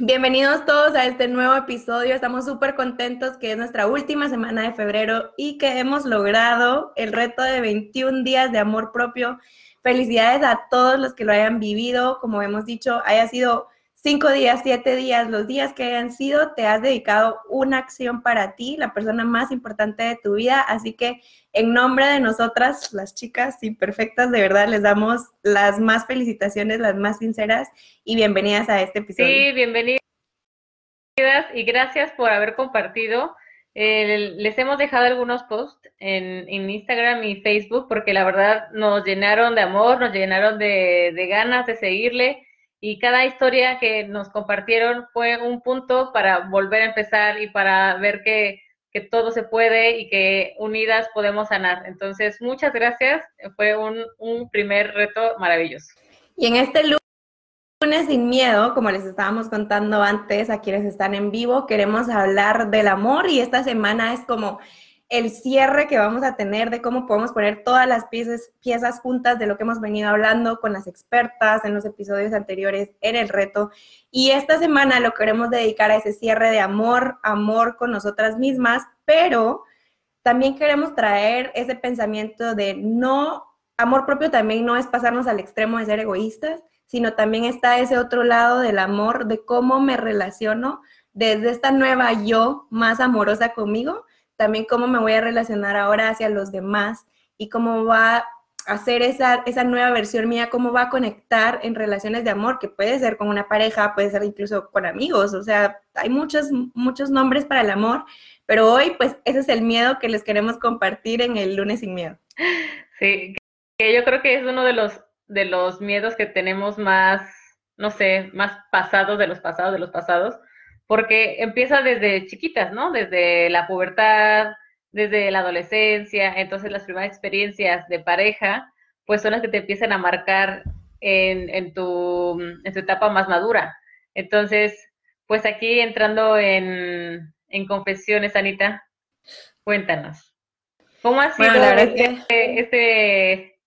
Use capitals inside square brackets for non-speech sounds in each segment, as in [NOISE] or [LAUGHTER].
Bienvenidos todos a este nuevo episodio. Estamos súper contentos que es nuestra última semana de febrero y que hemos logrado el reto de 21 días de amor propio. Felicidades a todos los que lo hayan vivido. Como hemos dicho, haya sido cinco días, siete días, los días que hayan sido, te has dedicado una acción para ti, la persona más importante de tu vida. Así que en nombre de nosotras, las chicas imperfectas, de verdad les damos las más felicitaciones, las más sinceras y bienvenidas a este episodio. Sí, bienvenidas y gracias por haber compartido. les hemos dejado algunos posts en, Instagram y Facebook porque la verdad nos llenaron de amor, nos llenaron de, de ganas de seguirle y cada historia que nos compartieron fue un punto para volver a empezar y para ver que, que, todo se puede y que unidas podemos sanar. Entonces, muchas gracias. Fue un, un primer reto maravilloso. Y en este lunes sin miedo, como les estábamos contando antes a quienes están en vivo, queremos hablar del amor y esta semana es como el cierre que vamos a tener de cómo podemos poner todas las piezas, juntas de lo que hemos venido hablando con las expertas en los episodios anteriores en el reto. Y esta semana lo queremos dedicar a ese cierre de amor, amor con nosotras mismas, pero también queremos traer ese pensamiento de no, amor propio también no es pasarnos al extremo de ser egoístas, sino también está ese otro lado del amor, de cómo me relaciono desde esta nueva yo más amorosa conmigo también cómo me voy a relacionar ahora hacia los demás y cómo va a ser esa, esa nueva versión mía, cómo va a conectar en relaciones de amor, que puede ser con una pareja, puede ser incluso con amigos, o sea, hay muchos, muchos nombres para el amor, pero hoy pues ese es el miedo que les queremos compartir en el lunes sin miedo. Sí, que yo creo que es uno de los, de los miedos que tenemos más, no sé, más pasados de los pasados de los pasados, porque empieza desde chiquitas, ¿no? Desde la pubertad, desde la adolescencia, entonces las primeras experiencias de pareja, pues son las que te empiezan a marcar en, tu, en tu etapa más madura. Entonces, pues aquí entrando en, confesiones, Anita, cuéntanos. ¿Cómo ha sido este, este,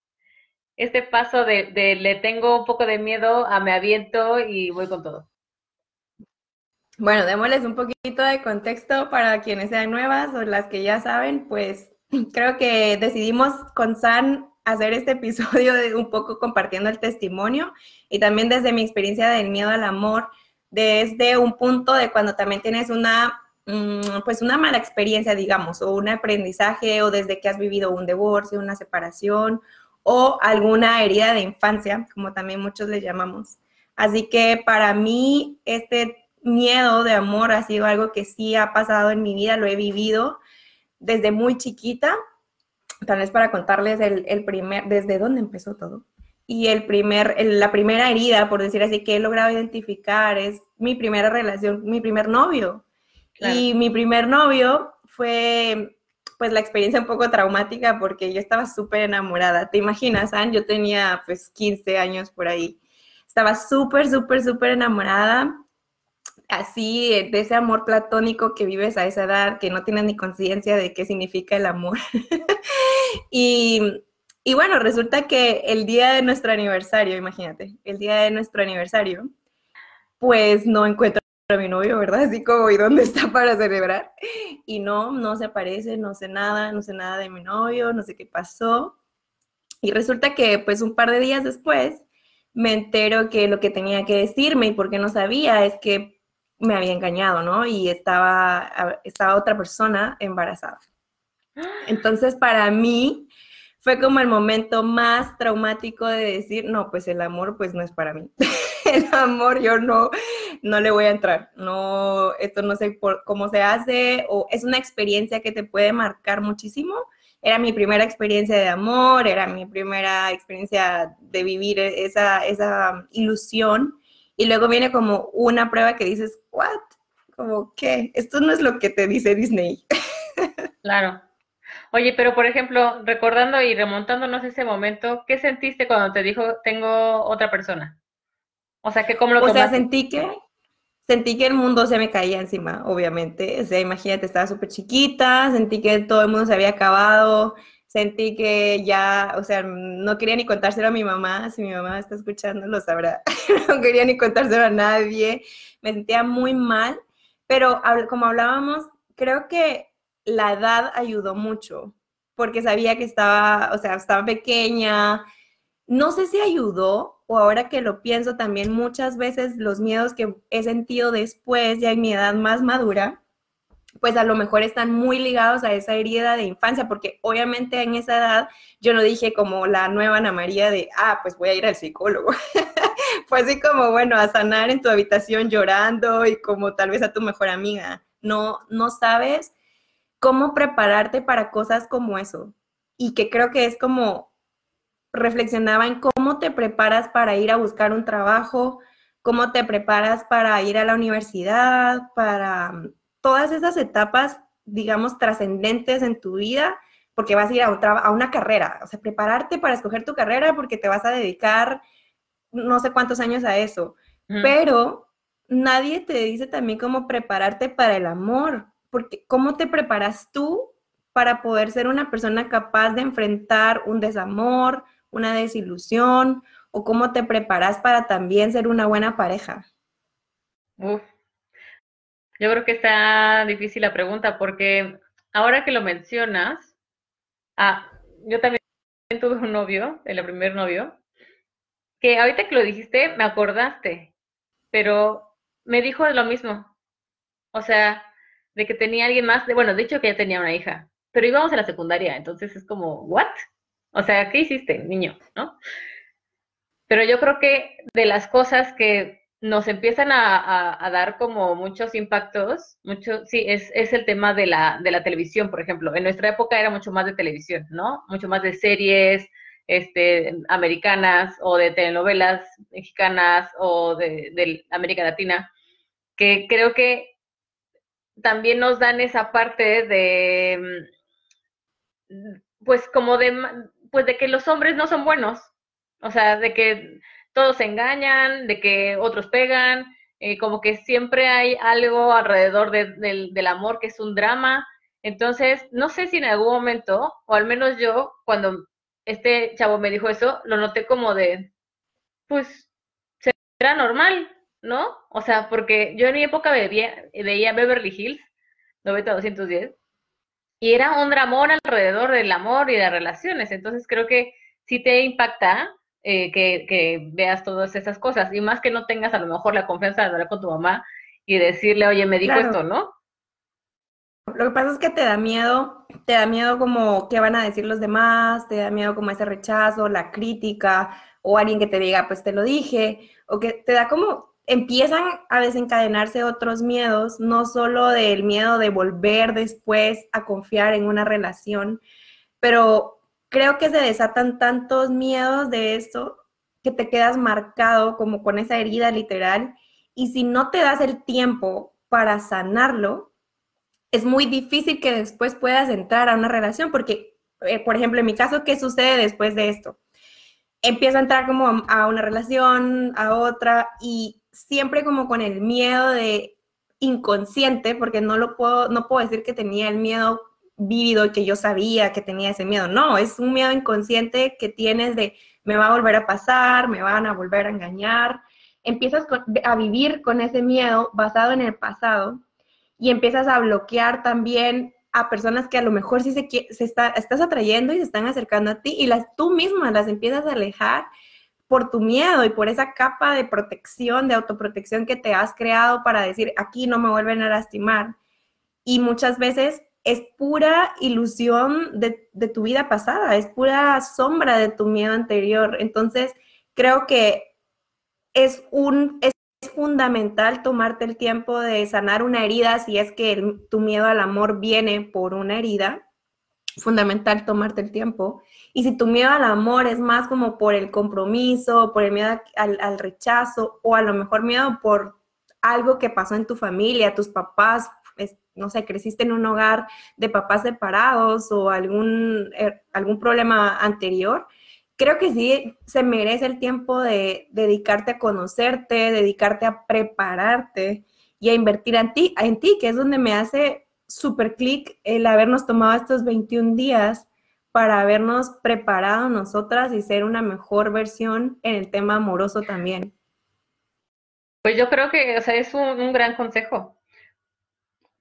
este, paso de le tengo un poco de miedo a me aviento y voy con todo? Bueno, démosles un poquito de contexto para quienes sean nuevas o las que ya saben, pues [CLEARS THROAT] creo que decidimos con San hacer este episodio de un poco compartiendo el testimonio y también desde mi experiencia del miedo al amor, desde un punto de cuando también tienes una, mm, pues una mala experiencia, digamos, o un aprendizaje, o desde que has vivido un divorcio, una separación, o alguna herida de infancia, como también muchos le llamamos. Así que para mí este miedo de amor ha sido algo que sí ha pasado en mi vida, lo he vivido desde muy chiquita. Tal vez para contarles el, primer, desde dónde empezó todo. Y el primer, la primera herida, por decir así, que he logrado identificar es mi primera relación, mi primer novio. Y mi primer novio fue pues la experiencia un poco traumática porque yo estaba súper enamorada. ¿Te imaginas, Ann? Yo tenía pues 15 años por ahí. Estaba súper, súper, súper enamorada así, de ese amor platónico que vives a esa edad, que no tienes ni conciencia de qué significa el amor. [LAUGHS] y, y, bueno, resulta que el día de nuestro aniversario, imagínate, el día de nuestro aniversario, pues no encuentro a mi novio, ¿verdad? Así como, ¿y dónde está para celebrar? Y no, no se aparece, no sé nada, no sé nada de mi novio, no sé qué pasó. Y resulta que pues un par de días después me entero que lo que tenía que decirme y porque no sabía es que me había engañado, ¿no? Y estaba, estaba otra persona embarazada. Entonces, para mí fue como el momento más traumático de decir, no, pues el amor pues no es para mí. [LAUGHS] el amor yo no, no le voy a entrar. No, esto no sé por, cómo se hace o es una experiencia que te puede marcar muchísimo. Era mi primera experiencia de amor, era mi primera experiencia de vivir esa, esa ilusión y luego viene como una prueba que dices, ¿what? Como, ¿qué? Esto no es lo que te dice Disney. [LAUGHS] Claro. Oye, pero por ejemplo, recordando y remontándonos ese momento, ¿qué sentiste cuando te dijo, tengo otra persona? O sea, que cómo lo O sea, sentí que, sentí que el mundo se me caía encima, obviamente. O sea, imagínate, estaba súper chiquita, sentí que todo el mundo se había acabado, sentí que ya, o sea, no quería ni contárselo a mi mamá, si mi mamá está escuchando lo sabrá, [LAUGHS] no quería ni contárselo a nadie, me sentía muy mal, pero como hablábamos, creo que la edad ayudó mucho, porque sabía que estaba, o sea, estaba pequeña, no sé si ayudó, o ahora que lo pienso también, muchas veces los miedos que he sentido después, ya en mi edad más madura, pues a lo mejor están muy ligados a esa herida de infancia, porque obviamente en esa edad yo no dije como la nueva Ana María de, ah, pues voy a ir al psicólogo. [LAUGHS] Fue así como, bueno, a sanar en tu habitación llorando y como tal vez a tu mejor amiga. No, no sabes cómo prepararte para cosas como eso. Y que creo que es como reflexionaba en cómo te preparas para ir a buscar un trabajo, cómo te preparas para ir a la universidad, para todas esas etapas, digamos, trascendentes en tu vida, porque vas a ir a, otra, a una carrera, o sea, prepararte para escoger tu carrera porque te vas a dedicar no sé cuántos años a eso, pero nadie te dice también cómo prepararte para el amor, porque cómo te preparas tú para poder ser una persona capaz de enfrentar un desamor, una desilusión, o cómo te preparas para también ser una buena pareja. Uf, yo creo que está difícil la pregunta porque ahora que lo mencionas, ah, yo también tuve un novio, el primer novio, que ahorita que lo dijiste me acordaste, pero me dijo lo mismo. O sea, de que tenía alguien más, de, bueno, de hecho que ya tenía una hija, pero íbamos a la secundaria, entonces es como, ¿what? O sea, ¿qué hiciste, niño? ¿No? Pero yo creo que de las cosas que nos empiezan a, dar como muchos impactos, mucho, sí, es, es el tema de la, de la televisión, por ejemplo. En nuestra época era mucho más de televisión, ¿no? Mucho más de series este, americanas o de telenovelas mexicanas o de, de América Latina, que creo que también nos dan esa parte de, mm, pues como de, pues de que los hombres no son buenos, o sea, de que todos se engañan, de que otros pegan, eh, como que siempre hay algo alrededor del amor que es un drama. Entonces, no sé si en algún momento, o al menos yo, cuando este chavo me dijo eso, lo noté como de, pues, será normal, ¿no? O sea, porque yo en mi época veía, veía Beverly Hills, 90-210, y era un dramón alrededor del amor y de relaciones. Entonces, creo que sí te impacta eh, que, veas todas esas cosas y más que no tengas a lo mejor la confianza de hablar con tu mamá y decirle, oye, me dijo esto, ¿no? Lo que pasa es que te da miedo, te da miedo como qué van a decir los demás, te da miedo como ese rechazo, la crítica o alguien que te diga, pues te lo dije, o que te da como, empiezan a desencadenarse otros miedos, no solo del miedo de volver después a confiar en una relación, pero creo que se desatan tantos miedos de esto que te quedas marcado como con esa herida literal y si no te das el tiempo para sanarlo, es muy difícil que después puedas entrar a una relación porque, eh, por ejemplo, en mi caso, ¿qué sucede después de esto? Empiezo a entrar como a una relación, a otra y siempre como con el miedo de inconsciente, porque no lo puedo, no puedo decir que tenía el miedo vívido y que yo sabía que tenía ese miedo. No, es un miedo inconsciente que tienes de me va a volver a pasar, me van a volver a engañar. Empiezas a vivir con ese miedo basado en el pasado y empiezas a bloquear también a personas que a lo mejor sí se, se está, estás atrayendo y se están acercando a ti y las tú misma las empiezas a alejar por tu miedo y por esa capa de protección, de autoprotección que te has creado para decir, aquí no me vuelven a lastimar. Y muchas veces es pura ilusión de, tu vida pasada, es pura sombra de tu miedo anterior. Entonces, creo que es, un, es fundamental tomarte el tiempo de sanar una herida si es que tu miedo al amor viene por una herida. Fundamental tomarte el tiempo. Y si tu miedo al amor es más como por el compromiso, por el miedo al, al rechazo o a lo mejor miedo por algo que pasó en tu familia, tus papás no sé, creciste en un hogar de papás separados o algún, er, algún problema anterior, creo que sí se merece el tiempo de dedicarte a conocerte, dedicarte a prepararte y a invertir en ti, en ti que es donde me hace súper clic el habernos tomado estos 21 días para habernos preparado nosotras y ser una mejor versión en el tema amoroso también? Pues yo creo que o sea, es un, gran consejo.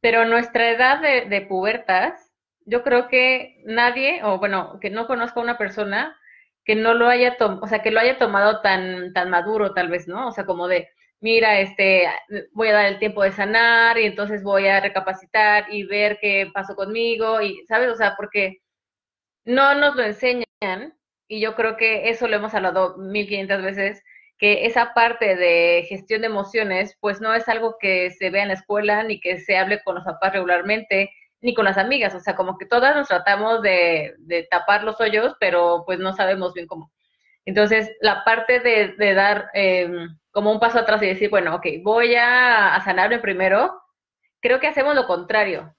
Pero nuestra edad de, pubertas, yo creo que nadie, o bueno, que no conozca a una persona que no lo haya tomado, o sea, que lo haya tomado tan, tan maduro tal vez, ¿no? O sea, como de, mira, este, voy a dar el tiempo de sanar y entonces voy a recapacitar y ver qué pasó conmigo y, ¿sabes? O sea, porque no nos lo enseñan y yo creo que eso lo hemos hablado 1500 veces, que esa parte de gestión de emociones, pues no es algo que se vea en la escuela ni que se hable con los papás regularmente ni con las amigas, o sea, como que todas nos tratamos de, tapar los hoyos, pero pues no sabemos bien cómo. Entonces, la parte de, dar em, como un paso atrás y decir, bueno, ok, voy a, a sanarme primero, creo que hacemos lo contrario.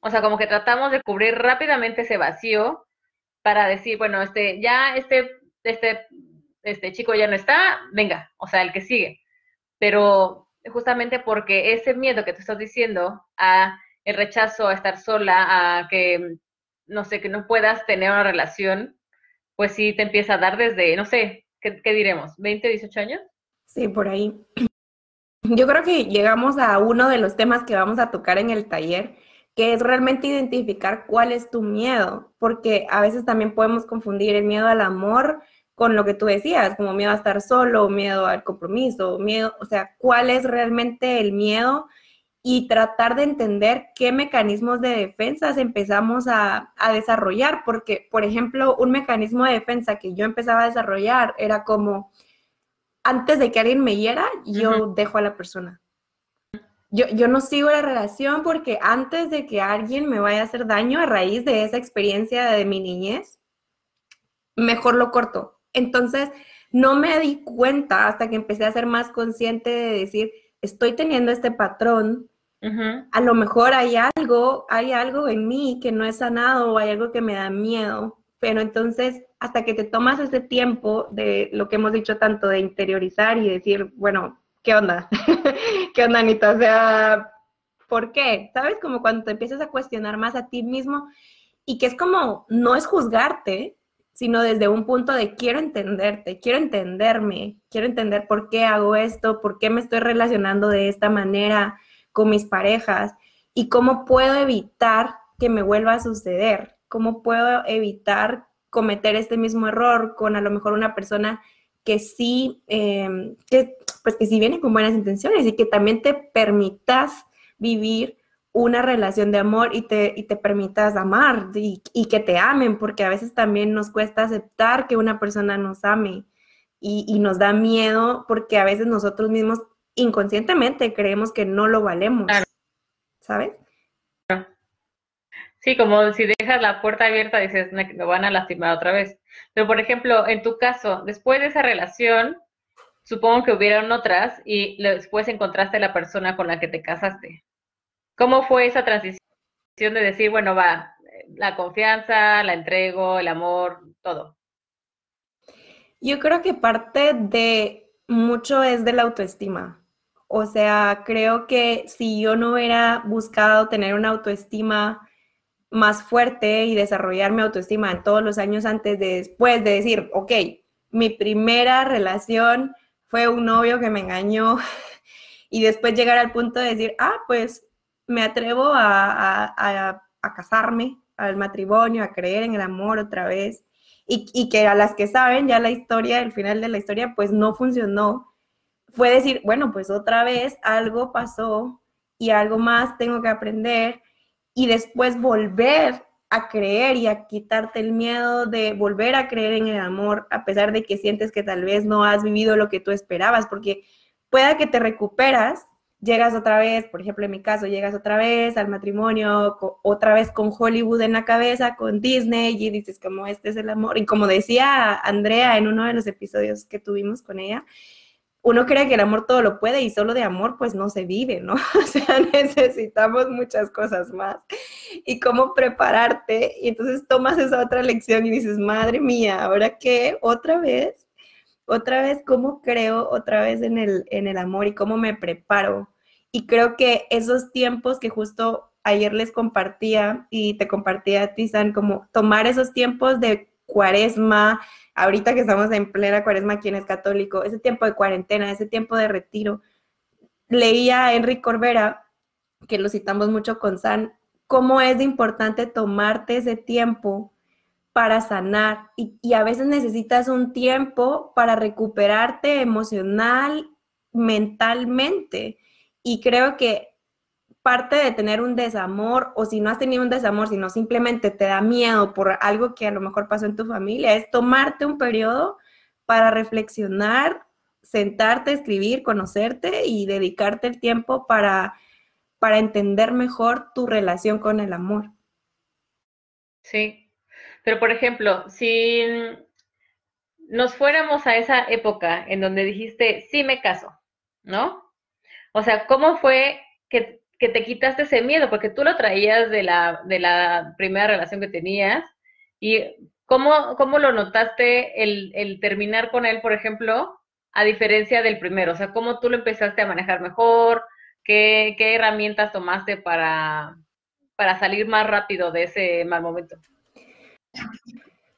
O sea, como que tratamos de cubrir rápidamente ese vacío para decir, bueno, este, ya este, este, este chico ya no está, venga, o sea, el que sigue. Pero justamente porque ese miedo que tú estás diciendo a el rechazo, a estar sola, a que, no sé, que no puedas tener una relación, pues sí te empieza a dar desde, no sé, ¿qué, diremos? ¿20, 18 años? Sí, por ahí. [CLEARS THROAT] Yo creo que llegamos a uno de los temas que vamos a tocar en el taller, que es realmente identificar cuál es tu miedo, porque a veces también podemos confundir el miedo al amor con lo que tú decías, como miedo a estar solo, miedo al compromiso, miedo, o sea, cuál es realmente el miedo y tratar de entender qué mecanismos de defensa empezamos a, desarrollar, porque, por ejemplo, un mecanismo de defensa que yo empezaba a desarrollar era como, antes de que alguien me hiera, yo dejo a la persona. Yo, yo no sigo la relación porque antes de que alguien me vaya a hacer daño a raíz de esa experiencia de mi niñez, mejor lo corto. Entonces, no me di cuenta hasta que empecé a ser más consciente de decir, estoy teniendo este patrón a lo mejor hay algo, hay algo en mí que no es sanado o hay algo que me da miedo, pero entonces hasta que te tomas ese tiempo de lo que hemos dicho tanto de interiorizar y decir, bueno, ¿qué onda? [LAUGHS] ¿Qué onda, Anita? O sea, ¿por qué? ¿Sabes? Como cuando te empiezas a cuestionar más a ti mismo y que es como, no es juzgarte, sino desde un punto de quiero entenderte, quiero entenderme, quiero entender por qué hago esto, por qué me estoy relacionando de esta manera, con mis parejas y cómo puedo evitar que me vuelva a suceder, cómo puedo evitar cometer este mismo error con a lo mejor una persona que sí, em, que, pues que sí viene con buenas intenciones y que también te permitas vivir una relación de amor y te, y te permitas amar y, y, que te amen, porque a veces también nos cuesta aceptar que una persona nos ame y, y nos da miedo porque a veces nosotros mismos inconscientemente creemos que no lo valemos, ¿sabes? Sí, como si dejas la puerta abierta dices, me, van a lastimar otra vez. Pero, por ejemplo, en tu caso, después de esa relación, supongo que hubieron otras y después encontraste la persona con la que te casaste. ¿Cómo fue esa transición de decir, bueno, va, la confianza, la entrego, el amor, todo? Yo creo que parte de mucho es de la autoestima. O sea, creo que si yo no hubiera buscado tener una autoestima más fuerte y desarrollar mi autoestima en todos los años antes de después de decir, ok, mi primera relación fue un novio que me engañó [LAUGHS] y después llegar al punto de decir, ah, pues me atrevo a, casarme, al matrimonio, a creer en el amor otra vez. Y, y, que a las que saben ya la historia, el final de la historia, pues no funcionó fue decir, bueno, pues otra vez algo pasó y algo más tengo que aprender y después volver a creer y a quitarte el miedo de volver a creer en el amor a pesar de que sientes que tal vez no has vivido lo que tú esperabas, porque pueda que te recuperas, llegas otra vez, por ejemplo en mi caso, llegas otra vez al matrimonio, otra vez con Hollywood en la cabeza, con Disney y dices como este es el amor. Y como decía Andrea en uno de los episodios que tuvimos con ella, uno cree que el amor todo lo puede y solo de amor pues no se vive, ¿no? [LAUGHS] O sea, [LAUGHS] necesitamos muchas cosas más. Y cómo prepararte. Y entonces tomas esa otra lección y dices, madre mía, ¿ahora qué? ¿Otra vez? ¿Otra vez cómo creo otra vez en el, en el amor y cómo me preparo? Y creo que esos tiempos que justo ayer les compartía y te compartía a ti, San, como tomar esos tiempos de cuaresma, ahorita que estamos en plena cuaresma, quien es católico, ese tiempo de cuarentena, ese tiempo de retiro. Leía a Enrique Corbera, que lo citamos mucho con San, cómo es importante tomarte ese tiempo para sanar y, y, a veces necesitas un tiempo para recuperarte emocional, mentalmente. Y creo que parte de tener un desamor, o si no has tenido un desamor, sino simplemente te da miedo por algo que a lo mejor pasó en tu familia, es tomarte un periodo para reflexionar, sentarte, escribir, conocerte y dedicarte el tiempo para, para entender mejor tu relación con el amor. Sí, pero por ejemplo, si nos fuéramos a esa época en donde dijiste, sí me caso, ¿no? O sea, ¿cómo fue que que te quitaste ese miedo, porque tú lo traías de la, de la primera relación que tenías. ¿Y cómo, cómo lo notaste el, el, terminar con él, por ejemplo, a diferencia del primero? O sea, ¿cómo tú lo empezaste a manejar mejor? ¿Qué, qué herramientas tomaste para, para salir más rápido de ese mal momento?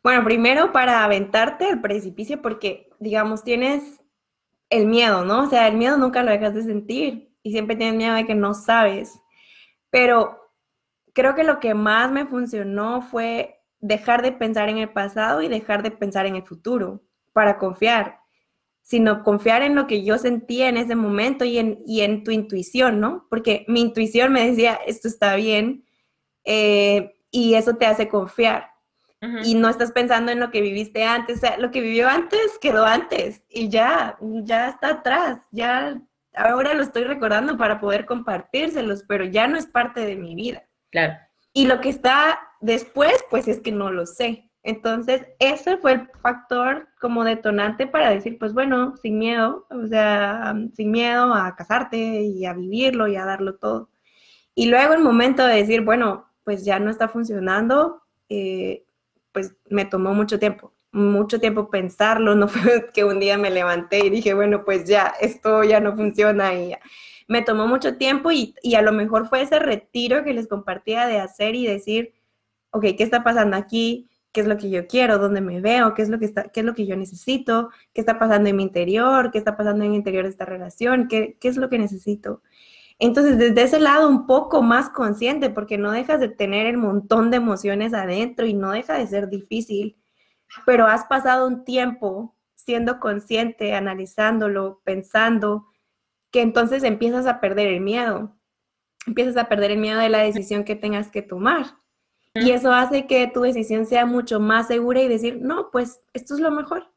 Bueno, primero para aventarte al precipicio, porque, digamos, tienes el miedo, ¿no? O sea, el miedo nunca lo dejas de sentir y siempre tienes miedo de que no sabes. Pero creo que lo que más me funcionó fue dejar de pensar en el pasado y dejar de pensar en el futuro para confiar, sino confiar en lo que yo sentía en ese momento y en, y en tu intuición, ¿no? Porque mi intuición me decía, esto está bien, eh, y eso te hace confiar. Y no estás pensando en lo que viviste antes, o sea, lo que vivió antes quedó antes y ya, ya está atrás, ya ahora lo estoy recordando para poder compartírselos, pero ya no es parte de mi vida. Claro. Y lo que está después, pues es que no lo sé. Entonces, ese fue el factor como detonante para decir, pues bueno, sin miedo, o sea, sin miedo a casarte y a vivirlo y a darlo todo. Y luego el momento de decir, bueno, pues ya no está funcionando, eh, pues me tomó mucho tiempo mucho tiempo pensarlo, no [LAUGHS] fue que un día me levanté y dije, bueno, pues ya, esto ya no funciona y Me tomó mucho tiempo y, y, a lo mejor fue ese retiro que les compartía de hacer y decir, ok, ¿qué está pasando aquí? ¿Qué es lo que yo quiero? ¿Dónde me veo? ¿Qué es lo que, está, qué es lo que yo necesito? ¿Qué está pasando en mi interior? ¿Qué está pasando en el interior de esta relación? ¿Qué, qué es lo que necesito? Entonces, desde ese lado un poco más consciente, porque no dejas de tener el montón de emociones adentro y no deja de ser difícil pero has pasado un tiempo siendo consciente, analizándolo, pensando, que entonces empiezas a perder el miedo, empiezas a perder el miedo de la decisión que tengas que tomar. Y eso hace que tu decisión sea mucho más segura y decir, no, pues esto es lo mejor.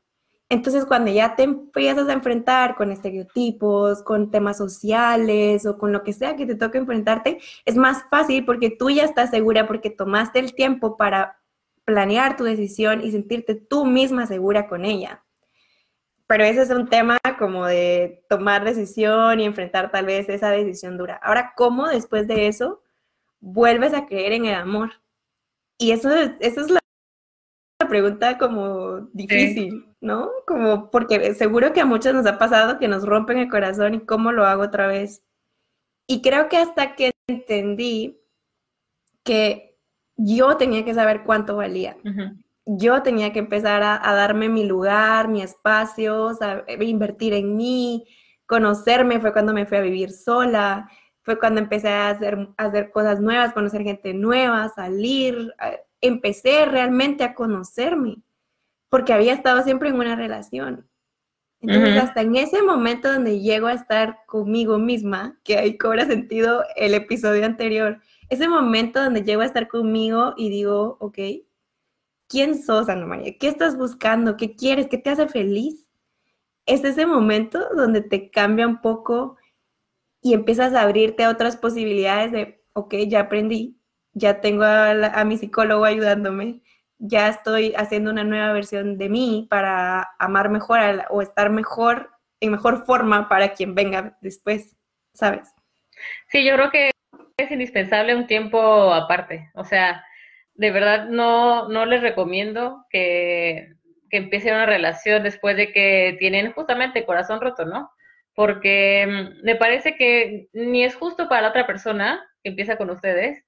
Entonces, cuando ya te empiezas a enfrentar con estereotipos, con temas sociales o con lo que sea que te toque enfrentarte, es más fácil porque tú ya estás segura, porque tomaste el tiempo para planear tu decisión y sentirte tú misma segura con ella. Pero ese es un tema como de tomar decisión y enfrentar tal vez esa decisión dura. Ahora, ¿cómo después de eso vuelves a creer en el amor? Y eso, eso es la pregunta como difícil, ¿no? Como porque seguro que a muchos nos ha pasado que nos rompen el corazón y cómo lo hago otra vez. Y creo que hasta que entendí que yo tenía que saber cuánto valía. Yo tenía que empezar a, darme mi lugar, mi espacio, invertir en mí, conocerme. Fue cuando me fui a vivir sola, fue cuando empecé a hacer, hacer cosas nuevas, conocer gente nueva, salir. Empecé realmente a conocerme, porque había estado siempre en una relación. Entonces, hasta en ese momento donde llego a estar conmigo misma, que ahí cobra sentido el episodio anterior, ese momento donde llego a estar conmigo y digo, ok, ¿quién sos, Ana María? ¿Qué estás buscando? ¿Qué quieres? ¿Qué te hace feliz? Es ese momento donde te cambia un poco y empiezas a abrirte a otras posibilidades de, ok, ya aprendí, ya tengo a, mi psicólogo ayudándome, ya estoy haciendo una nueva versión de mí para amar mejor o estar mejor, en mejor forma para quien venga después, ¿sabes? Sí, yo creo que es indispensable un tiempo aparte. O sea, de verdad no, no les recomiendo que, que empiecen una relación después de que tienen justamente corazón roto, ¿no? Porque mm, me parece que ni es justo para la otra persona empieza con ustedes,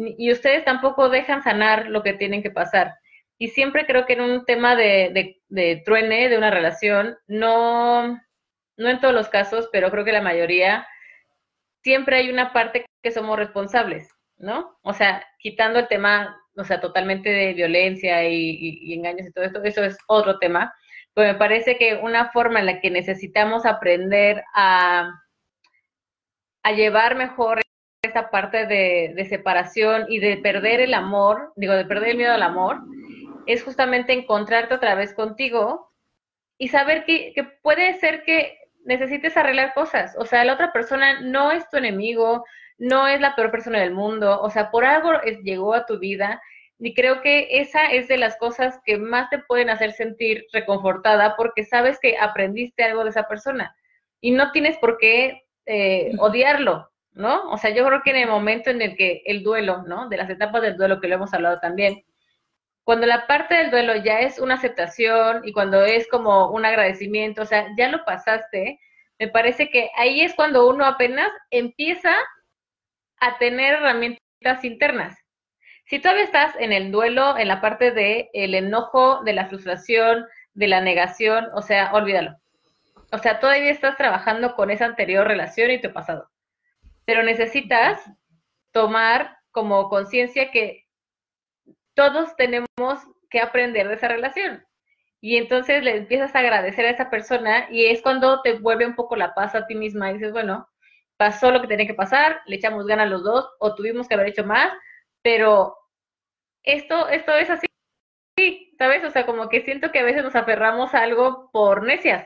y ustedes tampoco dejan sanar lo que tienen que pasar. Y siempre creo que en un tema de, de, truene, de una relación, no, no en todos los casos, pero creo que la mayoría, siempre hay una parte que somos responsables, ¿no? O sea, quitando el tema, o sea, totalmente de violencia y, engaños y todo esto, eso es otro tema. Pero me parece que una forma en la que necesitamos aprender a, a llevar mejor esta parte de, separación y de perder el amor, digo, de perder el miedo al amor, es justamente encontrarte otra vez contigo y saber que, que puede ser que necesites arreglar cosas. O sea, la otra persona no es tu enemigo, no es la peor persona del mundo, o sea, por algo llegó a tu vida y creo que esa es de las cosas que más te pueden hacer sentir reconfortada porque sabes que aprendiste algo de esa persona y no tienes por qué eh, odiarlo, ¿no? O sea, yo creo que en el momento en el que el duelo, ¿no? De las etapas del duelo que lo hemos hablado también, cuando la parte del duelo ya es una aceptación y cuando es como un agradecimiento, o sea, ya lo pasaste, me parece que ahí es cuando uno apenas empieza a tener herramientas internas. Si todavía estás en el duelo, en la parte de el enojo, de la frustración, de la negación, o sea, olvídalo. O sea, todavía estás trabajando con esa anterior relación y tu pasado pero necesitas tomar como conciencia que todos tenemos que aprender de esa relación. Y entonces le empiezas a agradecer a esa persona y es cuando te vuelve un poco la paz a ti misma y dices, bueno, pasó lo que tenía que pasar, le echamos ganas los dos o tuvimos que haber hecho más, pero esto, esto es así, ¿sabes? O sea, como que siento que a veces nos aferramos a algo por necias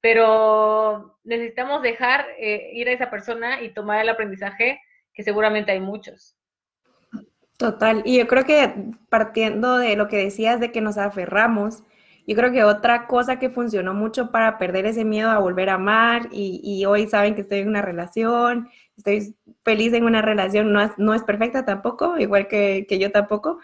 pero necesitamos dejar eh, ir a esa persona y tomar el aprendizaje, que seguramente hay muchos. Total, y yo creo que partiendo de lo que decías de que nos aferramos, yo creo que otra cosa que funcionó mucho para perder ese miedo a volver a amar, y, hoy saben que estoy en una relación, estoy feliz en una relación, no es, no es perfecta tampoco, igual que, que yo tampoco,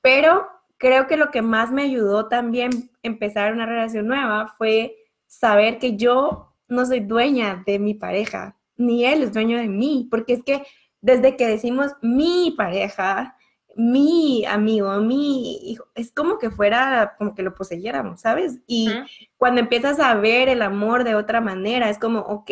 pero creo que lo que más me ayudó también empezar una relación nueva fue saber que yo no soy dueña de mi pareja, ni él es dueño de mí, porque es que desde que decimos mi pareja, mi amigo, mi hijo, es como que fuera, como que lo poseyéramos, ¿sabes? Y cuando empiezas a ver el amor de otra manera, es como, ok,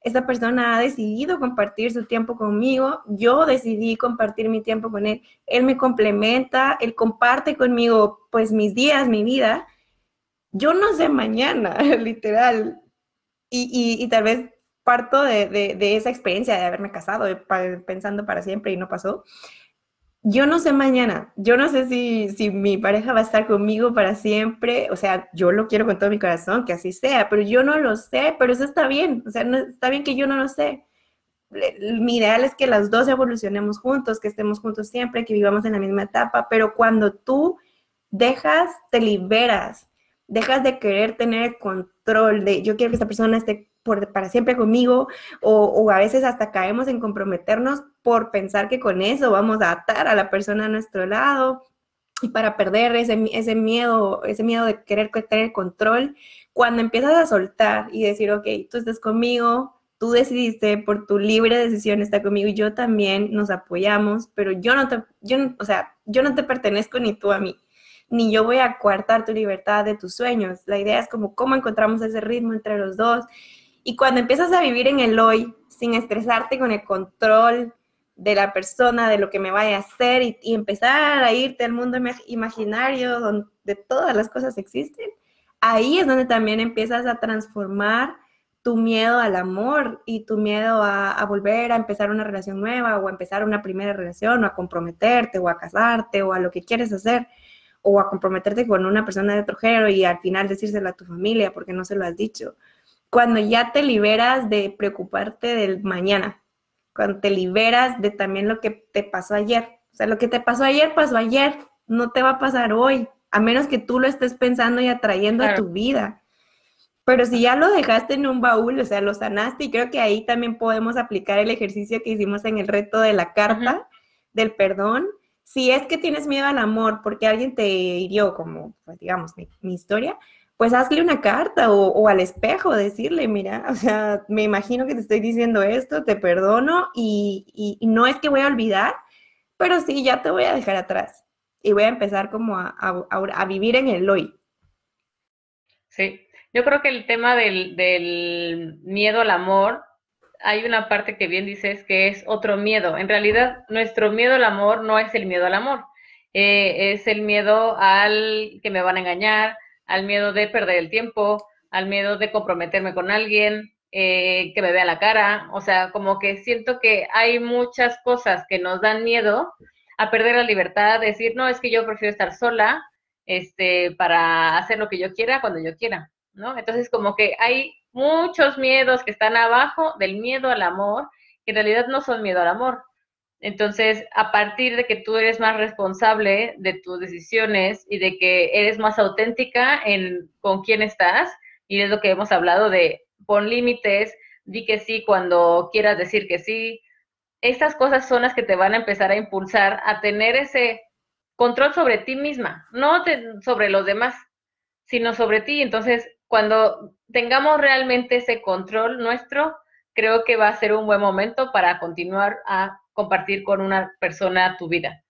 esta persona ha decidido compartir su tiempo conmigo, yo decidí compartir mi tiempo con él, él me complementa, él comparte conmigo pues mis días, mi vida, yo no sé mañana, [LAUGHS] literal. Y, tal vez parto de, esa experiencia de haberme casado, pensando para siempre y no pasó. Yo no sé mañana, yo no sé si, si mi pareja va a estar conmigo para siempre, o sea, yo lo quiero con todo mi corazón, que así sea, pero yo no lo sé, pero eso está bien, o sea, está bien que yo no lo sé. Mi ideal es que las dos evolucionemos juntos, que estemos juntos siempre, que vivamos en la misma etapa, pero cuando tú dejas, te liberas dejas de querer tener control de yo quiero que esta persona esté por, para siempre conmigo o, a veces hasta caemos en comprometernos por pensar que con eso vamos a atar a la persona a nuestro lado y para perder ese, ese miedo, ese miedo de querer tener control, cuando empiezas a soltar y decir, ok, tú estás conmigo, tú decidiste por tu libre decisión estar conmigo y yo también nos apoyamos, pero yo no te, yo, o sea, yo no te pertenezco ni tú a mí ni yo voy a coartar tu libertad de tus sueños. La idea es como cómo encontramos ese ritmo entre los dos. Y cuando empiezas a vivir en el hoy, sin estresarte con el control de la persona, de lo que me vaya a hacer y, empezar a irte al mundo imaginario donde todas las cosas existen, ahí es donde también empiezas a transformar tu miedo al amor y tu miedo a, a, volver a empezar una relación nueva o a empezar una primera relación o a comprometerte o a casarte o a lo que quieres hacer o a comprometerte con una persona de otro género y al final decírselo a tu familia porque no se lo has dicho. Cuando ya te liberas de preocuparte del mañana, cuando te liberas de también lo que te pasó ayer. O sea, lo que te pasó ayer pasó ayer, no te va a pasar hoy, a menos que tú lo estés pensando y atrayendo a tu vida. Pero si ya lo dejaste en un baúl, o sea, lo sanaste, y creo que ahí también podemos aplicar el ejercicio que hicimos en el reto de la carta del perdón, si es que tienes miedo al amor porque alguien te hirió, como, pues, digamos, mi, historia, pues hazle una carta o, al espejo, decirle, mira, o sea, me imagino que te estoy diciendo esto, te perdono y, no es que voy a olvidar, pero sí, ya te voy a dejar atrás y voy a empezar como a, vivir en el hoy. Sí, yo creo que el tema del miedo al amor, hay una parte que bien dices que es otro miedo. En realidad, nuestro miedo al amor no es el miedo al amor, eh, es el miedo al que me van a engañar, al miedo de perder el tiempo, al miedo de comprometerme con alguien, eh, que me vea la cara. O sea, como que siento que hay muchas cosas que nos dan miedo a perder la libertad, decir, no, es que yo prefiero estar sola, este, para hacer lo que yo quiera cuando yo quiera. ¿no? Entonces, como que hay muchos miedos que están abajo del miedo al amor, que en realidad no son miedo al amor. Entonces, a partir de que tú eres más responsable de tus decisiones y de que eres más auténtica en con quién estás, y es lo que hemos hablado de pon límites, di que sí cuando quieras decir que sí. Estas cosas son las que te van a empezar a impulsar a tener ese control sobre ti misma, no sobre los demás, sino sobre ti. Entonces, cuando tengamos realmente ese control nuestro, creo que va a ser un buen momento para continuar a compartir con una persona tu vida.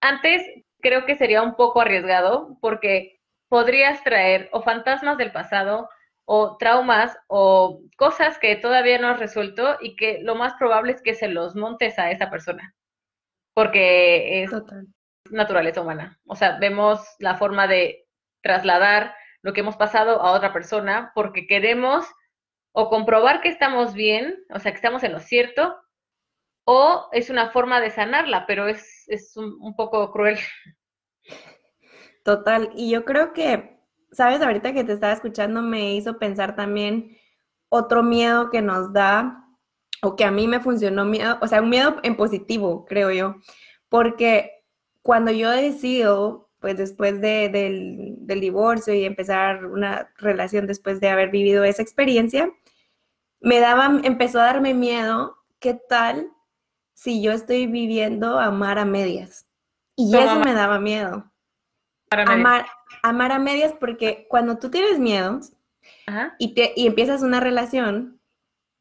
Antes creo que sería un poco arriesgado porque podrías traer o fantasmas del pasado o traumas o cosas que todavía no has resuelto y que lo más probable es que se los montes a esa persona. Porque es naturaleza humana. O sea, vemos la forma de trasladar lo que hemos pasado a otra persona porque queremos o comprobar que estamos bien, o sea, que estamos en lo cierto, o es una forma de sanarla, pero es, un, poco cruel. Total, y yo creo que, sabes, ahorita que te estaba escuchando me hizo pensar también otro miedo que nos da, o que a mí me funcionó miedo, o sea, un miedo en positivo, creo yo, porque cuando yo decido pues después del, divorcio y empezar una relación después de haber vivido esa experiencia, me daba, empezó a darme miedo, ¿qué tal si yo estoy viviendo amar a medias? Y eso me daba miedo. Amar, amar a medias porque cuando tú tienes miedos y, te, y empiezas una relación,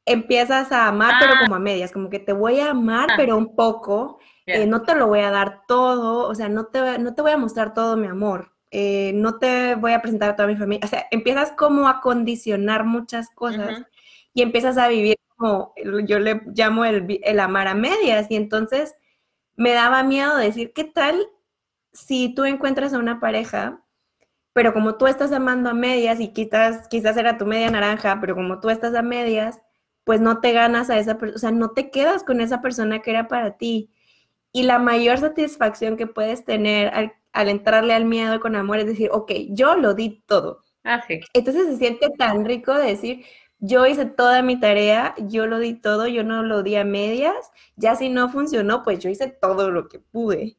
empiezas a amar, pero ah. como a medias, como que te voy a amar, ah. pero un poco, eh, no te lo voy a dar todo, o sea, no te, no te voy a mostrar todo mi amor, eh, no te voy a presentar a toda mi familia, o sea, empiezas como a condicionar muchas cosas y empiezas a vivir como, yo le llamo el, el amar a medias, y entonces me daba miedo decir, ¿qué tal si tú encuentras a una pareja pero como tú estás amando a medias y quizás, quizás era tu media naranja, pero como tú estás a medias, pues no te ganas a esa persona, o sea, no te quedas con esa persona que era para ti. Y la mayor satisfacción que puedes tener al, entrarle al miedo con amor es decir, ok, yo lo di todo. Ah, Entonces se siente tan rico decir, yo hice toda mi tarea, yo lo di todo, yo no lo di a medias, ya si no funcionó, pues yo hice todo lo que pude.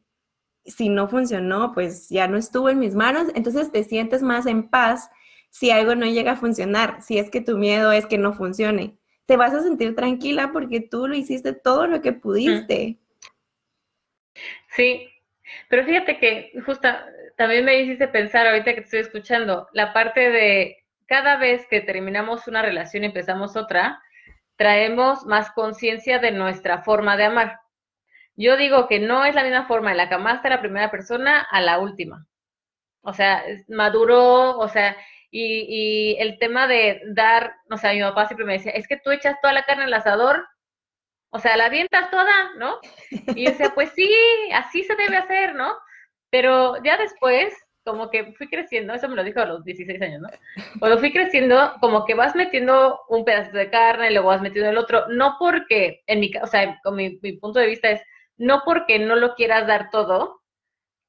Si no funcionó, pues ya no estuvo en mis manos, entonces te sientes más en paz si algo no llega a funcionar, si es que tu miedo es que no funcione. Te vas a sentir tranquila porque tú lo hiciste todo lo que pudiste. Sí, pero fíjate que justo también me hiciste pensar ahorita que te estoy escuchando, la parte de cada vez que terminamos una relación y empezamos otra, traemos más conciencia de nuestra forma de amar. Yo digo que no es la misma forma en la que amaste a la primera persona a la última. O sea, maduró, o sea, y, y el tema de dar, o sea, mi papá siempre me decía, es que tú echas toda la carne al asador o sea, la avientas toda, ¿no? Y yo decía, pues sí, así se debe hacer, ¿no? Pero ya después, como que fui creciendo, eso me lo dijo a los 16 años, ¿no? Cuando fui creciendo, como que vas metiendo un pedacito de carne y luego vas metiendo el otro, no porque, en mi, o sea, con mi, mi punto de vista es, no porque no lo quieras dar todo,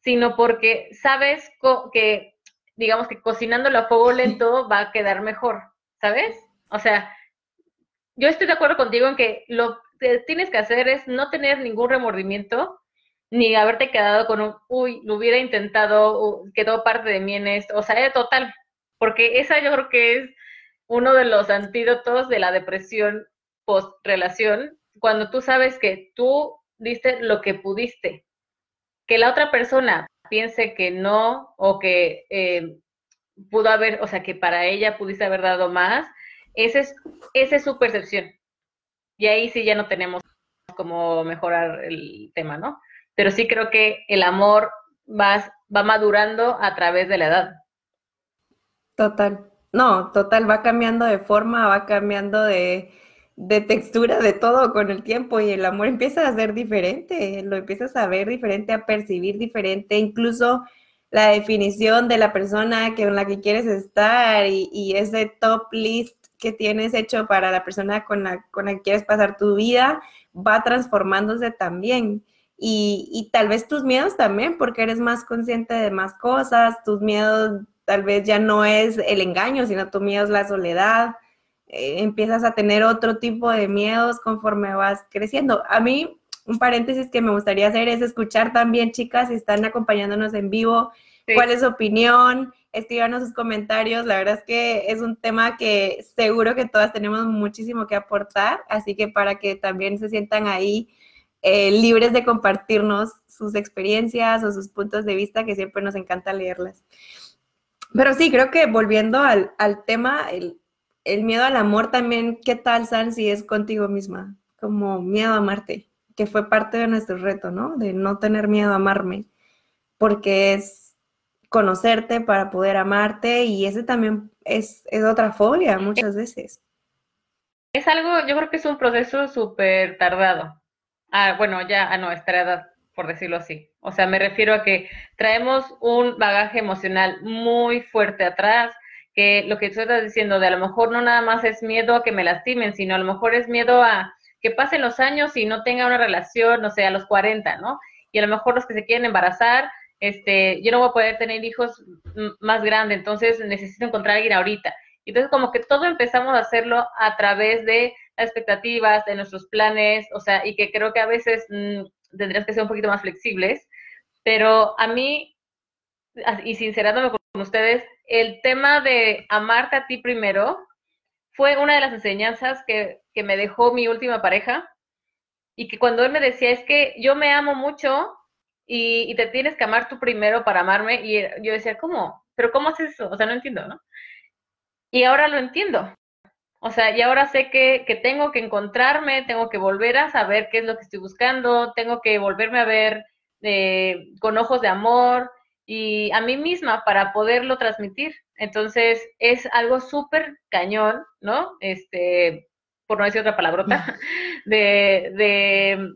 sino porque sabes que, digamos que cocinándolo a fuego lento [LAUGHS] va a quedar mejor, ¿sabes? O sea, yo estoy de acuerdo contigo en que lo tienes que hacer es no tener ningún remordimiento, ni haberte quedado con un, uy, lo hubiera intentado, quedó parte de mí en esto, o sea, total, porque esa yo creo que es uno de los antídotos de la depresión post-relación, cuando tú sabes que tú diste lo que pudiste, que la otra persona piense que no o que eh, pudo haber, o sea, que para ella pudiste haber dado más, esa es, esa es su percepción. Y ahí sí ya no tenemos como mejorar el tema, ¿no? Pero sí creo que el amor va, va madurando a través de la edad. Total. No, total, va cambiando de forma, va cambiando de, de textura, de todo con el tiempo y el amor empieza a ser diferente, lo empiezas a ver diferente, a percibir diferente, incluso la definición de la persona con la que quieres estar y ese top list que tienes hecho para la persona con la, con la que quieres pasar tu vida va transformándose también. Y, y, tal vez tus miedos también, porque eres más consciente de más cosas, tus miedos tal vez ya no es el engaño, sino tu miedo es la soledad, eh, empiezas a tener otro tipo de miedos conforme vas creciendo. A mí, un paréntesis que me gustaría hacer es escuchar también, chicas, si están acompañándonos en vivo, cuál es su opinión, escríbanos sus comentarios. La verdad es que es un tema que seguro que todas tenemos muchísimo que aportar, así que para que también se sientan ahí eh, libres de compartirnos sus experiencias o sus puntos de vista, que siempre nos encanta leerlas. Pero sí, creo que volviendo al, al tema, el, el, miedo al amor también, ¿qué tal, San, si es contigo misma? Como miedo a amarte, que fue parte de nuestro reto, ¿no? De no tener miedo a amarme, porque es conocerte para poder amarte y ese también es, es otra fobia muchas veces. Es algo, yo creo que es un proceso súper tardado. Ah, bueno, ya, ah, no, edad, por decirlo así. O sea, me refiero a que traemos un bagaje emocional muy fuerte atrás, que lo que tú estás diciendo, de a lo mejor no nada más es miedo a que me lastimen, sino a lo mejor es miedo a que pasen los años y no tenga una relación, no sé, a los 40, ¿no? Y a lo mejor los que se quieren embarazar este, yo no voy a poder tener hijos más grandes, entonces necesito encontrar a alguien ahorita. Entonces, como que todo empezamos a hacerlo a través de las expectativas, de nuestros planes, o sea, y que creo que a veces mm, tendrías que ser un poquito más flexibles, pero a mí, y sincerándome con ustedes, el tema de amarte a ti primero fue una de las enseñanzas que, que me dejó mi última pareja, y que cuando él me decía, es que yo me amo mucho, y, te tienes que amar tú primero para amarme. Y yo decía, ¿cómo? ¿Pero cómo haces eso? O sea, no entiendo, ¿no? Y ahora lo entiendo. O sea, y ahora sé que, que, tengo que encontrarme, tengo que volver a saber qué es lo que estoy buscando, tengo que volverme a ver eh, con ojos de amor y a mí misma para poderlo transmitir. Entonces, es algo súper cañón, ¿no? Este, por no decir otra palabrota, [LAUGHS] de, de,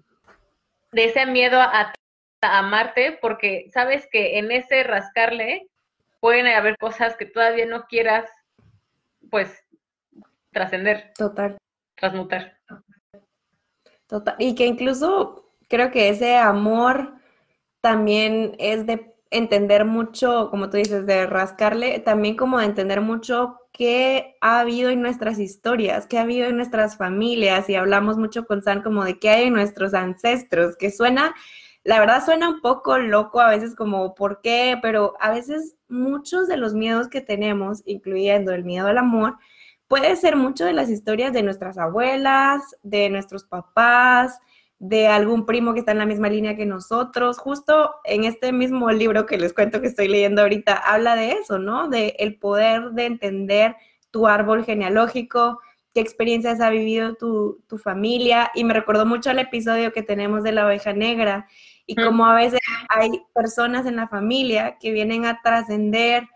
de ese miedo a amarte porque sabes que en ese rascarle pueden haber cosas que todavía no quieras, pues, trascender. Total. Transmutar. Total. Y que incluso creo que ese amor también es de entender mucho, como tú dices, de rascarle, también como de entender mucho qué ha habido en nuestras historias, qué ha habido en nuestras familias, y hablamos mucho con San como de qué hay en nuestros ancestros, que suena la verdad suena un poco loco a veces como, ¿por qué? Pero a veces muchos de los miedos que tenemos, incluyendo el miedo al amor, puede ser mucho de las historias de nuestras abuelas, de nuestros papás, de algún primo que está en la misma línea que nosotros. Justo en este mismo libro que les cuento que estoy leyendo ahorita, habla de eso, ¿no? De el poder de entender tu árbol genealógico, qué experiencias ha vivido tu, tu familia. Y me recordó mucho el episodio que tenemos de la oveja negra y como a veces hay personas en la familia que vienen a trascender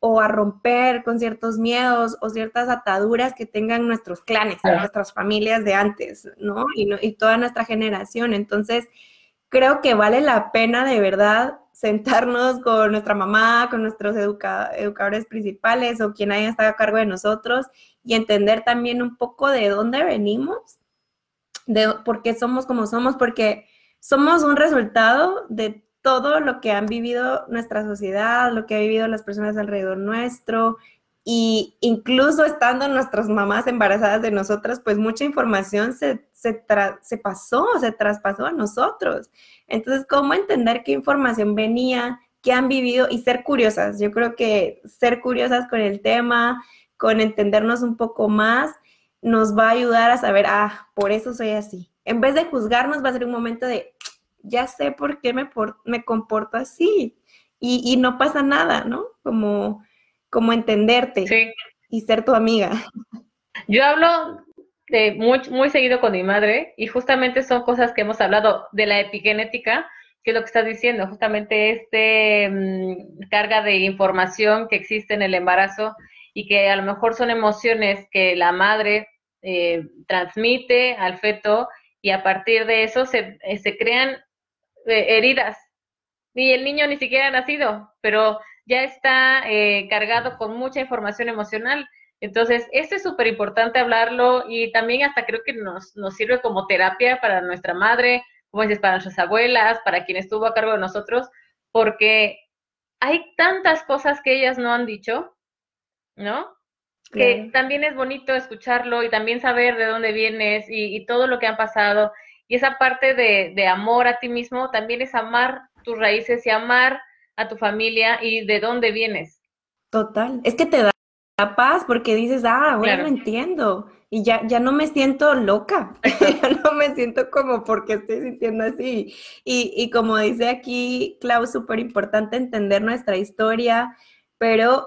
o a romper con ciertos miedos o ciertas ataduras que tengan nuestros clanes, nuestras familias de antes, ¿no? Y, y toda nuestra generación. Entonces, creo que vale la pena de verdad sentarnos con nuestra mamá, con nuestros educadores principales o quien haya estado a cargo de nosotros y entender también un poco de dónde venimos, de por qué somos como somos, porque somos un resultado de todo lo que han vivido nuestra sociedad, lo que han vivido las personas alrededor nuestro, y incluso estando nuestras mamás embarazadas de nosotras, pues mucha información se, se, se pasó, se traspasó a nosotros. Entonces, ¿cómo entender qué información venía, qué han vivido y ser curiosas? Yo creo que ser curiosas con el tema, con entendernos un poco más, nos va a ayudar a saber, ah, por eso soy así. En vez de juzgarnos, va a ser un momento de, ya sé por qué me, me comporto así y, no pasa nada, ¿no? Como, como entenderte y ser tu amiga. Yo hablo de muy, muy seguido con mi madre y justamente son cosas que hemos hablado de la epigenética, que es lo que estás diciendo, justamente este mm, carga de información que existe en el embarazo y que a lo mejor son emociones que la madre eh, transmite al feto y a partir de eso se, eh, se crean eh, heridas. Y el niño ni siquiera ha nacido, pero ya está cargado con mucha información emocional. Entonces, esto es súper importante hablarlo y también hasta creo que nos, nos sirve como terapia para nuestra madre, como dices, para nuestras abuelas, para quien estuvo a cargo de nosotros, porque hay tantas cosas que ellas no han dicho ¿no? Que también es bonito escucharlo y también saber de dónde vienes y, todo lo que han pasado. Y esa parte de, amor a ti mismo también es amar tus raíces y amar a tu familia y de dónde vienes. Total. Es que te da paz porque dices, ah, ahora lo entiendo. Y ya, ya no me siento loca, [LAUGHS] ya no me siento como porque estoy sintiendo así. Y, y como dice aquí Clau, súper importante entender nuestra historia, pero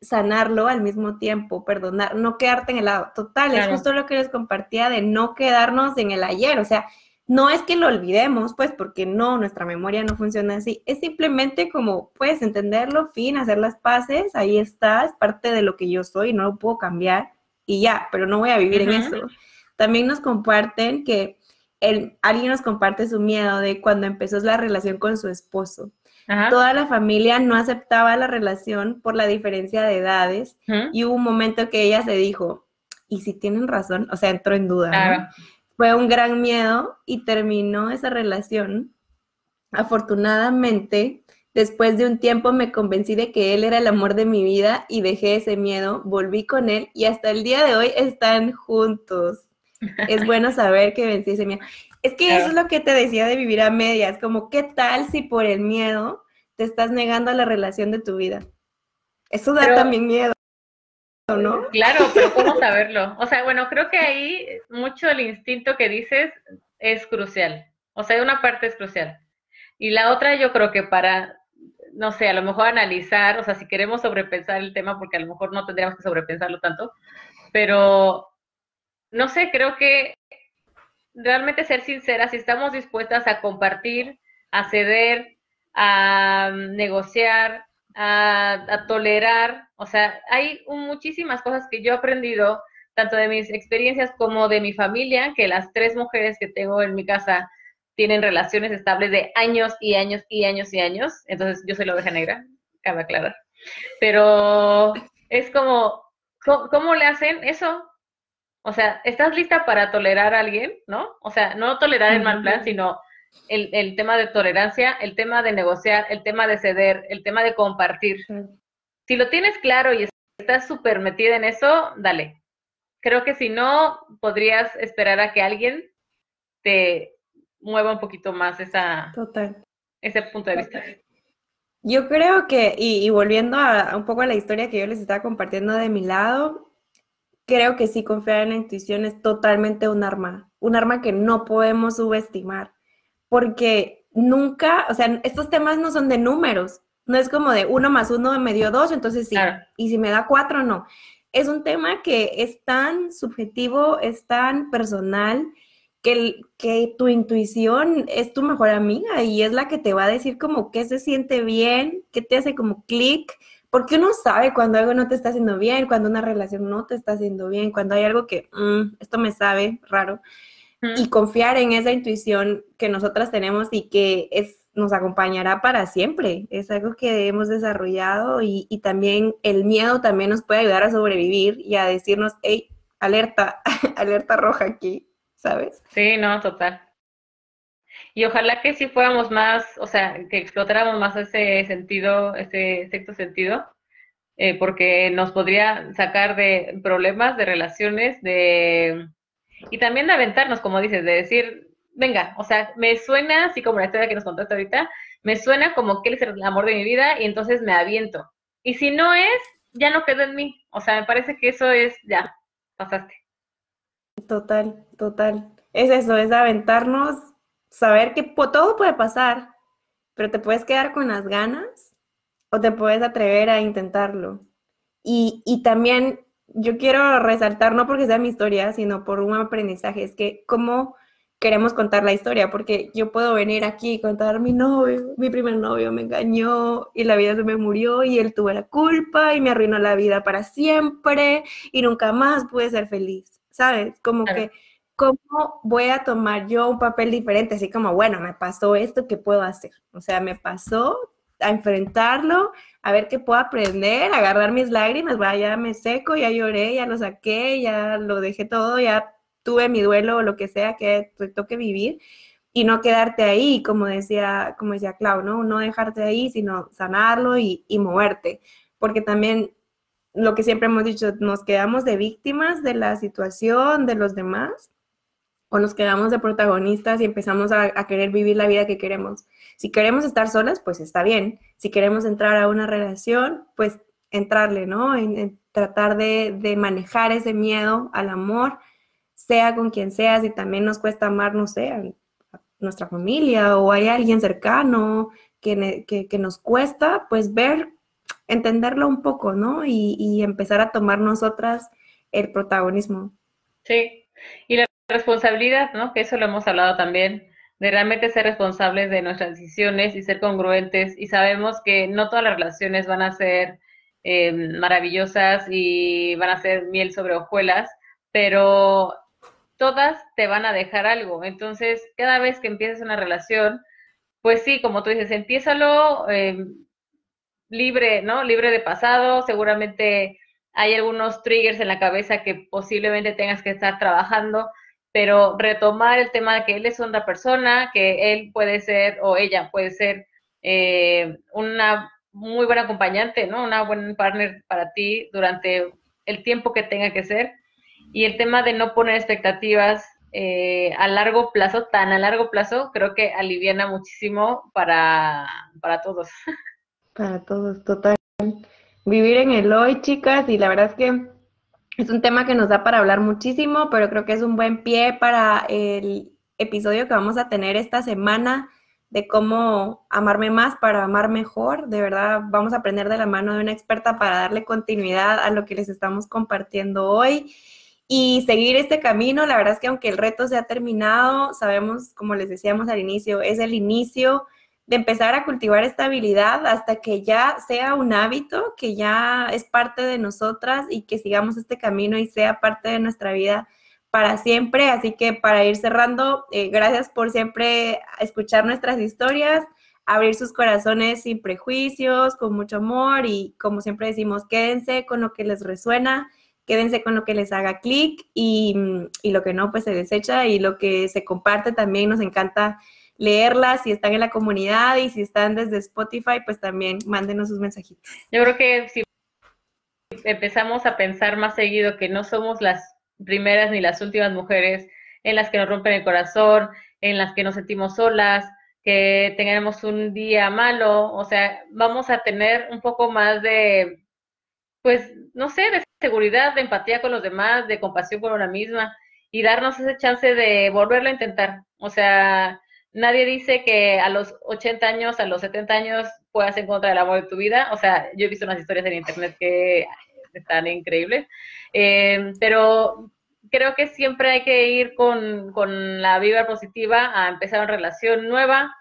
sanarlo al mismo tiempo, perdonar, no quedarte en el lado. Total, es justo lo que les compartía de no quedarnos en el ayer, o sea, no es que lo olvidemos, pues, porque no, nuestra memoria no funciona así, es simplemente como, puedes entenderlo, fin, hacer las paces, ahí está, es parte de lo que yo soy, no lo puedo cambiar y ya, pero no voy a vivir en eso. También nos comparten que el, alguien nos comparte su miedo de cuando empezó la relación con su esposo Toda la familia no aceptaba la relación por la diferencia de edades y hubo un momento que ella se dijo, ¿y si tienen razón? O sea, entró en duda. Fue un gran miedo y terminó esa relación. Afortunadamente, después de un tiempo me convencí de que él era el amor de mi vida y dejé ese miedo, volví con él y hasta el día de hoy están juntos. [LAUGHS] Es bueno saber que vencí ese miedo. Es que eso es lo que te decía de vivir a medias, como qué tal si por el miedo te estás negando a la relación de tu vida. Eso da también miedo, ¿no? Claro, pero [LAUGHS] ¿cómo saberlo? O sea, bueno, creo que ahí mucho el instinto que dices es crucial. O sea, una parte es crucial. Y la otra yo creo que para, no sé, a lo mejor analizar, o sea, si queremos sobrepensar el tema, porque a lo mejor no tendríamos que sobrepensarlo tanto, pero no sé, creo que realmente ser sinceras, si estamos dispuestas a compartir, a ceder, a negociar, a, tolerar, o sea, hay muchísimas cosas que yo he aprendido, tanto de mis experiencias como de mi familia, que las tres mujeres que tengo en mi casa tienen relaciones estables de años y años y años y años, entonces yo soy la oveja negra, cabe aclarar. Pero es como, cómo le hacen eso? O sea, ¿estás lista para tolerar a alguien, no? O sea, no tolerar el mal plan, sino el, tema de tolerancia, el tema de negociar, el tema de ceder, el tema de compartir. Si lo tienes claro y estás súper metida en eso, dale. Creo que si no, podrías esperar a que alguien te mueva un poquito más esa, ese punto de vista. Yo creo que, y, volviendo a, un poco a la historia que yo les estaba compartiendo de mi lado, creo que sí confiar en la intuición es totalmente un arma, un arma que no podemos subestimar, porque nunca, o sea, estos temas no son de números, no es como de uno más uno me dio dos, entonces sí, y si me da cuatro, no. Es un tema que es tan subjetivo, es tan personal, que, que tu intuición es tu mejor amiga y es la que te va a decir como qué se siente bien, qué te hace como clic, porque uno sabe cuando algo no te está haciendo bien, cuando una relación no te está haciendo bien, cuando hay algo que, mm, esto me sabe raro, y confiar en esa intuición que nosotras tenemos y que es, nos acompañará para siempre. Es algo que hemos desarrollado y, y también el miedo también nos puede ayudar a sobrevivir y a decirnos, hey, alerta, [LAUGHS] alerta roja aquí, ¿sabes? Sí, no, total. Y ojalá que si fuéramos más, o sea, que explotáramos más ese sentido, ese sexto sentido, eh, porque nos podría sacar de problemas, de relaciones, de... Y también de aventarnos, como dices, de decir, venga, o sea, me suena, así como la historia que nos contaste ahorita, me suena como que él es el amor de mi vida y entonces me aviento. Y si no es, ya no quedó en mí. O sea, me parece que eso es, ya, pasaste. Total, total. Es eso, es aventarnos saber que todo puede pasar, pero te puedes quedar con las ganas o te puedes atrever a intentarlo. Y, y también yo quiero resaltar, no porque sea mi historia, sino por un aprendizaje, es que cómo queremos contar la historia, porque yo puedo venir aquí y contar mi novio, mi primer novio me engañó y la vida se me murió y él tuvo la culpa y me arruinó la vida para siempre y nunca más pude ser feliz, ¿sabes? Como que, ¿cómo voy a tomar yo un papel diferente? Así como, bueno, me pasó esto, ¿qué puedo hacer? O sea, me pasó a enfrentarlo, a ver qué puedo aprender, agarrar mis lágrimas, vaya, me seco, ya lloré, ya lo saqué, ya lo dejé todo, ya tuve mi duelo o lo que sea que te toque vivir y no quedarte ahí, como decía, como decía Clau, ¿no? No dejarte ahí, sino sanarlo y, y moverte, porque también lo que siempre hemos dicho, nos quedamos de víctimas de la situación de los demás o nos quedamos de protagonistas y empezamos a, querer vivir la vida que queremos. Si queremos estar solas, pues está bien. Si queremos entrar a una relación, pues entrarle, ¿no? En, tratar de, de, manejar ese miedo al amor sea con quien sea, si también nos cuesta amar, no sé, a, nuestra familia o hay alguien cercano que, que, nos cuesta, pues ver, entenderlo un poco, ¿no? Y, y, empezar a tomar nosotras el protagonismo. Sí, y la responsabilidad, ¿no? Que eso lo hemos hablado también, de realmente ser responsables de nuestras decisiones y ser congruentes. Y sabemos que no todas las relaciones van a ser eh, maravillosas y van a ser miel sobre hojuelas, pero todas te van a dejar algo. Entonces, cada vez que empieces una relación, pues sí, como tú dices, empiézalo eh, libre, ¿no? Libre de pasado, seguramente hay algunos triggers en la cabeza que posiblemente tengas que estar trabajando, pero retomar el tema de que él es otra persona, que él puede ser o ella puede ser eh, una muy buena acompañante, ¿no? Una buena partner para ti durante el tiempo que tenga que ser y el tema de no poner expectativas eh, a largo plazo, tan a largo plazo, creo que aliviana muchísimo para, para todos. [LAUGHS] Para todos, total. Vivir en el hoy, chicas, y la verdad es que es un tema que nos da para hablar muchísimo, pero creo que es un buen pie para el episodio que vamos a tener esta semana de cómo amarme más para amar mejor. De verdad, vamos a aprender de la mano de una experta para darle continuidad a lo que les estamos compartiendo hoy y seguir este camino. La verdad es que aunque el reto se ha terminado, sabemos, como les decíamos al inicio, es el inicio de empezar a cultivar esta habilidad hasta que ya sea un hábito, que ya es parte de nosotras y que sigamos este camino y sea parte de nuestra vida para siempre. Así que para ir cerrando, eh, gracias por siempre escuchar nuestras historias, abrir sus corazones sin prejuicios, con mucho amor y como siempre decimos, quédense con lo que les resuena quédense con lo que les haga clic y, lo que no, pues se desecha y lo que se comparte también nos encanta leerlas si están en la comunidad y si están desde Spotify, pues también mándenos sus mensajitos. Yo creo que si empezamos a pensar más seguido que no somos las primeras ni las últimas mujeres en las que nos rompen el corazón, en las que nos sentimos solas, que tengamos un día malo, o sea, vamos a tener un poco más de, pues, no sé, de seguridad, de empatía con los demás, de compasión con una misma y darnos ese chance de volverlo a intentar. O sea, nadie dice que a los 80 años, a los 70 años puedas encontrar el amor de tu vida. O sea, yo he visto unas historias en internet que están increíbles, eh, pero creo que siempre hay que ir con, con, la vibra positiva a empezar una relación nueva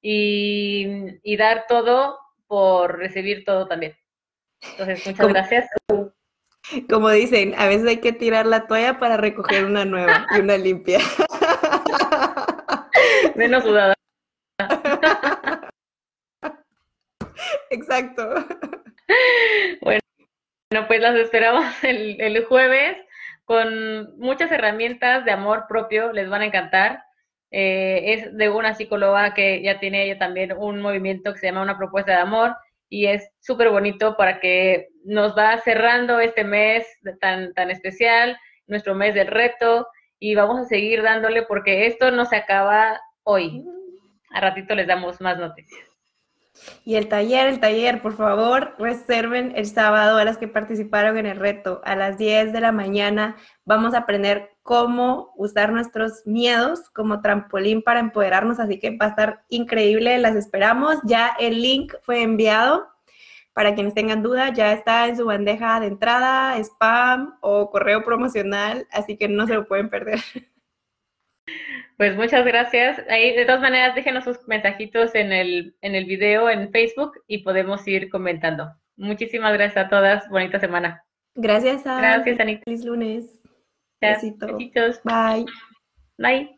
y, y dar todo por recibir todo también. Entonces, muchas gracias. Como dicen, a veces hay que tirar la toalla para recoger una nueva y una limpia. [LAUGHS] Menos sudada. Exacto. Bueno, pues las esperamos el, el jueves con muchas herramientas de amor propio, les van a encantar. Eh, es de una psicóloga que ya tiene ella también un movimiento que se llama Una propuesta de amor y es súper bonito para que nos va cerrando este mes tan, tan especial, nuestro mes del reto, y vamos a seguir dándole porque esto no se acaba hoy. A ratito les damos más noticias. Y el taller, el taller, por favor, reserven el sábado a las que participaron en el reto. A las 10 de la mañana vamos a aprender cómo usar nuestros miedos como trampolín para empoderarnos, así que va a estar increíble, las esperamos. Ya el link fue enviado para quienes tengan duda, ya está en su bandeja de entrada, spam o correo promocional, así que no se lo pueden perder. [LAUGHS] Pues muchas gracias. Ahí, de todas maneras, déjenos sus mensajitos en el, en el video en Facebook y podemos ir comentando. Muchísimas gracias a todas. Bonita semana. Gracias, a Gracias, Anita. Feliz lunes. Besitos. Bye. Bye.